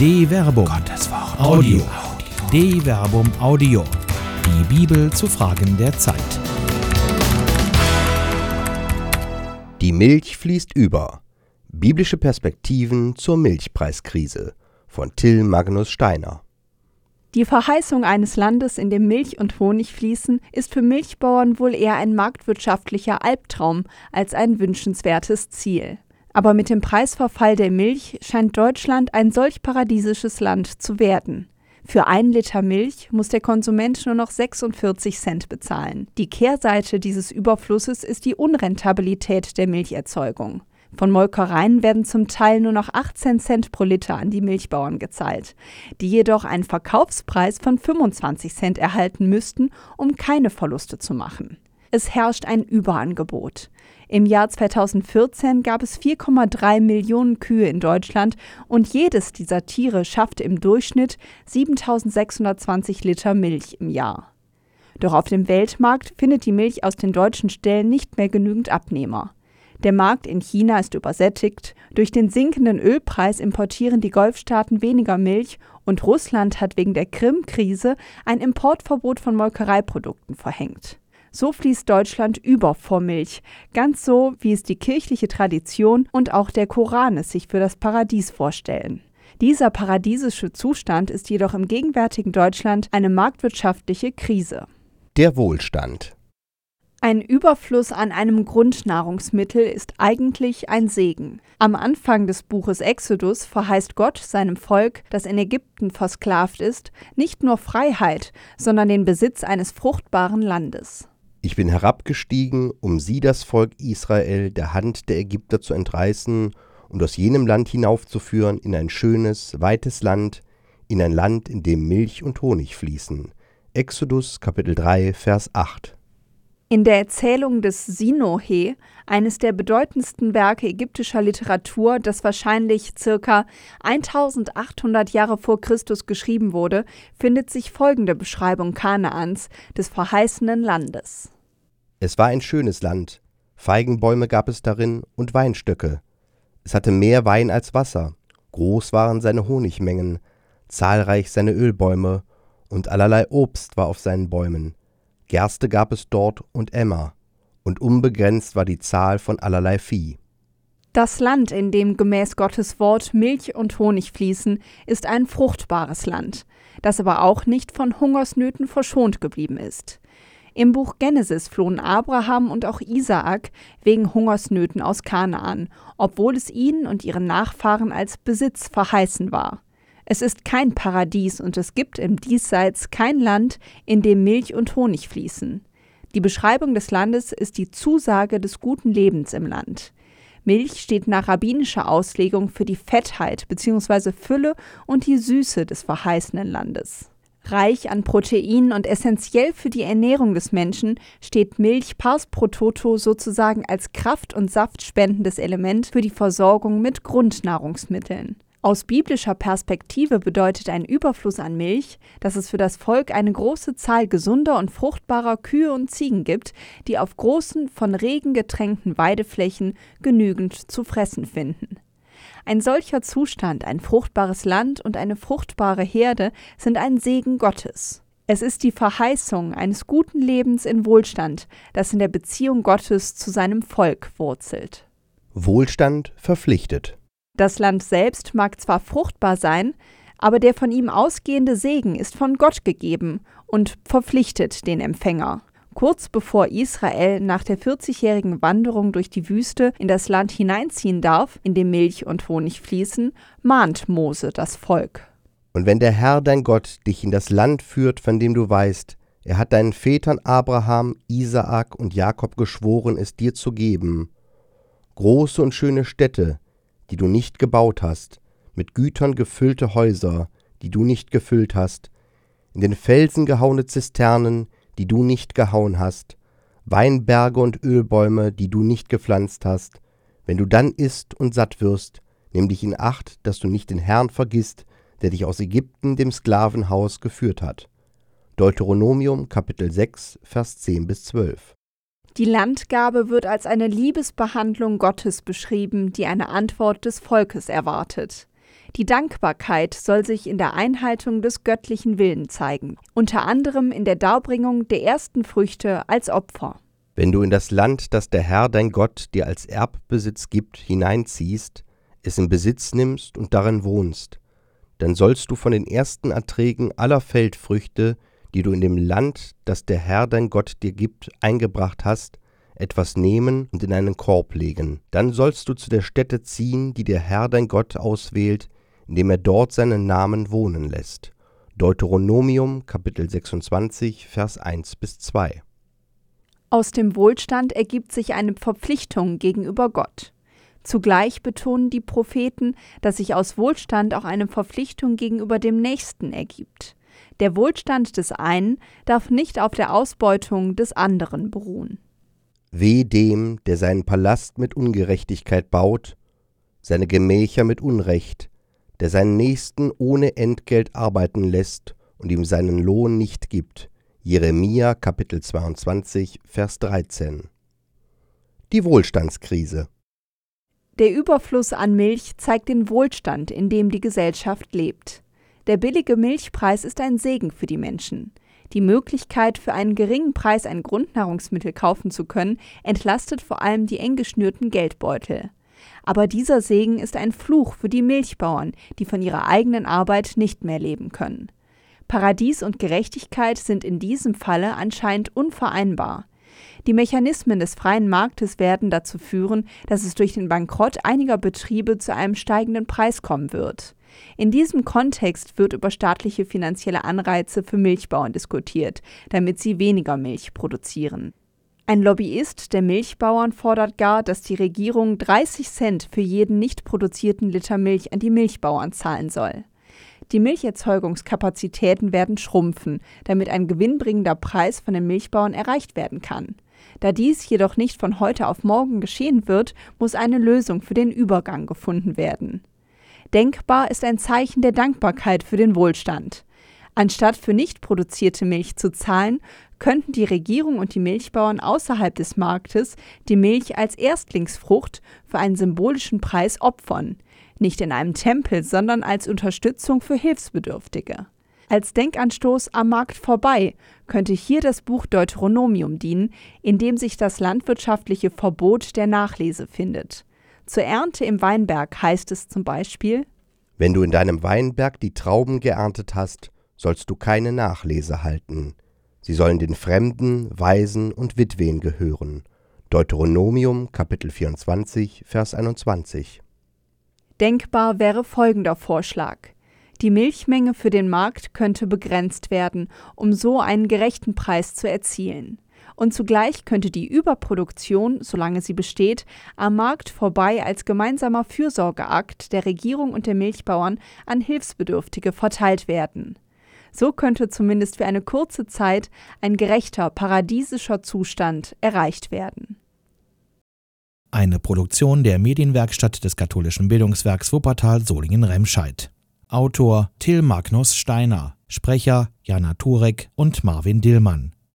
De Verbum. Gottes Wort. Audio. De Verbum Audio. Die Bibel zu Fragen der Zeit. Die Milch fließt über. Biblische Perspektiven zur Milchpreiskrise von Till Magnus Steiner. Die Verheißung eines Landes, in dem Milch und Honig fließen, ist für Milchbauern wohl eher ein marktwirtschaftlicher Albtraum als ein wünschenswertes Ziel. Aber mit dem Preisverfall der Milch scheint Deutschland ein solch paradiesisches Land zu werden. Für ein Liter Milch muss der Konsument nur noch 46 Cent bezahlen. Die Kehrseite dieses Überflusses ist die Unrentabilität der Milcherzeugung. Von Molkereien werden zum Teil nur noch 18 Cent pro Liter an die Milchbauern gezahlt, die jedoch einen Verkaufspreis von 25 Cent erhalten müssten, um keine Verluste zu machen. Es herrscht ein Überangebot. Im Jahr 2014 gab es 4,3 Millionen Kühe in Deutschland und jedes dieser Tiere schaffte im Durchschnitt 7620 Liter Milch im Jahr. Doch auf dem Weltmarkt findet die Milch aus den deutschen Ställen nicht mehr genügend Abnehmer. Der Markt in China ist übersättigt, durch den sinkenden Ölpreis importieren die Golfstaaten weniger Milch und Russland hat wegen der Krim-Krise ein Importverbot von Molkereiprodukten verhängt. So fließt Deutschland über vor Milch, ganz so, wie es die kirchliche Tradition und auch der Koran es sich für das Paradies vorstellen. Dieser paradiesische Zustand ist jedoch im gegenwärtigen Deutschland eine marktwirtschaftliche Krise. Der Wohlstand. Ein Überfluss an einem Grundnahrungsmittel ist eigentlich ein Segen. Am Anfang des Buches Exodus verheißt Gott seinem Volk, das in Ägypten versklavt ist, nicht nur Freiheit, sondern den Besitz eines fruchtbaren Landes. Ich bin herabgestiegen, um sie, das Volk Israel, der Hand der Ägypter zu entreißen und aus jenem Land hinaufzuführen in ein schönes, weites Land, in ein Land, in dem Milch und Honig fließen. Exodus Kapitel 3, Vers 8. In der Erzählung des Sinohe, eines der bedeutendsten Werke ägyptischer Literatur, das wahrscheinlich circa 1800 Jahre vor Christus geschrieben wurde, findet sich folgende Beschreibung Kanaans, des verheißenen Landes. Es war ein schönes Land, Feigenbäume gab es darin und Weinstöcke. Es hatte mehr Wein als Wasser, groß waren seine Honigmengen, zahlreich seine Ölbäume, und allerlei Obst war auf seinen Bäumen Gerste gab es dort und Emma, und unbegrenzt war die Zahl von allerlei Vieh. Das Land, in dem gemäß Gottes Wort Milch und Honig fließen, ist ein fruchtbares Land, das aber auch nicht von Hungersnöten verschont geblieben ist. Im Buch Genesis flohen Abraham und auch Isaak wegen Hungersnöten aus Kanaan, obwohl es ihnen und ihren Nachfahren als Besitz verheißen war. Es ist kein Paradies und es gibt im Diesseits kein Land, in dem Milch und Honig fließen. Die Beschreibung des Landes ist die Zusage des guten Lebens im Land. Milch steht nach rabbinischer Auslegung für die Fettheit bzw. Fülle und die Süße des verheißenen Landes. Reich an Proteinen und essentiell für die Ernährung des Menschen steht Milch pars pro toto sozusagen als kraft- und saftspendendes Element für die Versorgung mit Grundnahrungsmitteln. Aus biblischer Perspektive bedeutet ein Überfluss an Milch, dass es für das Volk eine große Zahl gesunder und fruchtbarer Kühe und Ziegen gibt, die auf großen, von Regen getränkten Weideflächen genügend zu fressen finden. Ein solcher Zustand, ein fruchtbares Land und eine fruchtbare Herde sind ein Segen Gottes. Es ist die Verheißung eines guten Lebens in Wohlstand, das in der Beziehung Gottes zu seinem Volk wurzelt. Wohlstand verpflichtet. Das Land selbst mag zwar fruchtbar sein, aber der von ihm ausgehende Segen ist von Gott gegeben und verpflichtet den Empfänger. Kurz bevor Israel nach der 40-jährigen Wanderung durch die Wüste in das Land hineinziehen darf, in dem Milch und Honig fließen, mahnt Mose das Volk. Und wenn der Herr dein Gott dich in das Land führt, von dem du weißt, er hat deinen Vätern Abraham, Isaak und Jakob geschworen, es dir zu geben, große und schöne Städte, die du nicht gebaut hast, mit Gütern gefüllte Häuser, die du nicht gefüllt hast, in den Felsen gehauene Zisternen, die du nicht gehauen hast, Weinberge und Ölbäume, die du nicht gepflanzt hast, wenn du dann isst und satt wirst, nimm dich in Acht, dass du nicht den Herrn vergisst, der dich aus Ägypten, dem Sklavenhaus, geführt hat. Deuteronomium Kapitel 6, Vers 10 bis 12. Die Landgabe wird als eine Liebesbehandlung Gottes beschrieben, die eine Antwort des Volkes erwartet. Die Dankbarkeit soll sich in der Einhaltung des göttlichen Willens zeigen, unter anderem in der Darbringung der ersten Früchte als Opfer. Wenn du in das Land, das der Herr dein Gott dir als Erbbesitz gibt, hineinziehst, es in Besitz nimmst und darin wohnst, dann sollst du von den ersten Erträgen aller Feldfrüchte, die du in dem Land, das der Herr dein Gott dir gibt, eingebracht hast, etwas nehmen und in einen Korb legen. Dann sollst du zu der Stätte ziehen, die der Herr dein Gott auswählt, indem er dort seinen Namen wohnen lässt. Deuteronomium Kapitel 26 Vers 1 bis 2. Aus dem Wohlstand ergibt sich eine Verpflichtung gegenüber Gott. Zugleich betonen die Propheten, dass sich aus Wohlstand auch eine Verpflichtung gegenüber dem Nächsten ergibt. Der Wohlstand des einen darf nicht auf der Ausbeutung des anderen beruhen. Weh dem, der seinen Palast mit Ungerechtigkeit baut, seine Gemächer mit Unrecht, der seinen Nächsten ohne Entgelt arbeiten lässt und ihm seinen Lohn nicht gibt. Jeremia Kapitel 22 Vers 13 Die Wohlstandskrise Der Überfluss an Milch zeigt den Wohlstand, in dem die Gesellschaft lebt. Der billige Milchpreis ist ein Segen für die Menschen. Die Möglichkeit, für einen geringen Preis ein Grundnahrungsmittel kaufen zu können, entlastet vor allem die eng geschnürten Geldbeutel. Aber dieser Segen ist ein Fluch für die Milchbauern, die von ihrer eigenen Arbeit nicht mehr leben können. Paradies und Gerechtigkeit sind in diesem Falle anscheinend unvereinbar. Die Mechanismen des freien Marktes werden dazu führen, dass es durch den Bankrott einiger Betriebe zu einem steigenden Preis kommen wird. In diesem Kontext wird über staatliche finanzielle Anreize für Milchbauern diskutiert, damit sie weniger Milch produzieren. Ein Lobbyist der Milchbauern fordert gar, dass die Regierung 30 Cent für jeden nicht produzierten Liter Milch an die Milchbauern zahlen soll. Die Milcherzeugungskapazitäten werden schrumpfen, damit ein gewinnbringender Preis von den Milchbauern erreicht werden kann. Da dies jedoch nicht von heute auf morgen geschehen wird, muss eine Lösung für den Übergang gefunden werden. Denkbar ist ein Zeichen der Dankbarkeit für den Wohlstand. Anstatt für nicht produzierte Milch zu zahlen, könnten die Regierung und die Milchbauern außerhalb des Marktes die Milch als Erstlingsfrucht für einen symbolischen Preis opfern, nicht in einem Tempel, sondern als Unterstützung für Hilfsbedürftige. Als Denkanstoß am Markt vorbei könnte hier das Buch Deuteronomium dienen, in dem sich das landwirtschaftliche Verbot der Nachlese findet. Zur Ernte im Weinberg heißt es zum Beispiel Wenn du in deinem Weinberg die Trauben geerntet hast, sollst du keine Nachlese halten. Sie sollen den Fremden, Waisen und Witwen gehören. Deuteronomium Kapitel 24 Vers 21 Denkbar wäre folgender Vorschlag. Die Milchmenge für den Markt könnte begrenzt werden, um so einen gerechten Preis zu erzielen und zugleich könnte die Überproduktion, solange sie besteht, am Markt vorbei als gemeinsamer Fürsorgeakt der Regierung und der Milchbauern an Hilfsbedürftige verteilt werden. So könnte zumindest für eine kurze Zeit ein gerechter, paradiesischer Zustand erreicht werden. Eine Produktion der Medienwerkstatt des katholischen Bildungswerks Wuppertal Solingen-Remscheid. Autor Till Magnus Steiner, Sprecher Jana Turek und Marvin Dillmann.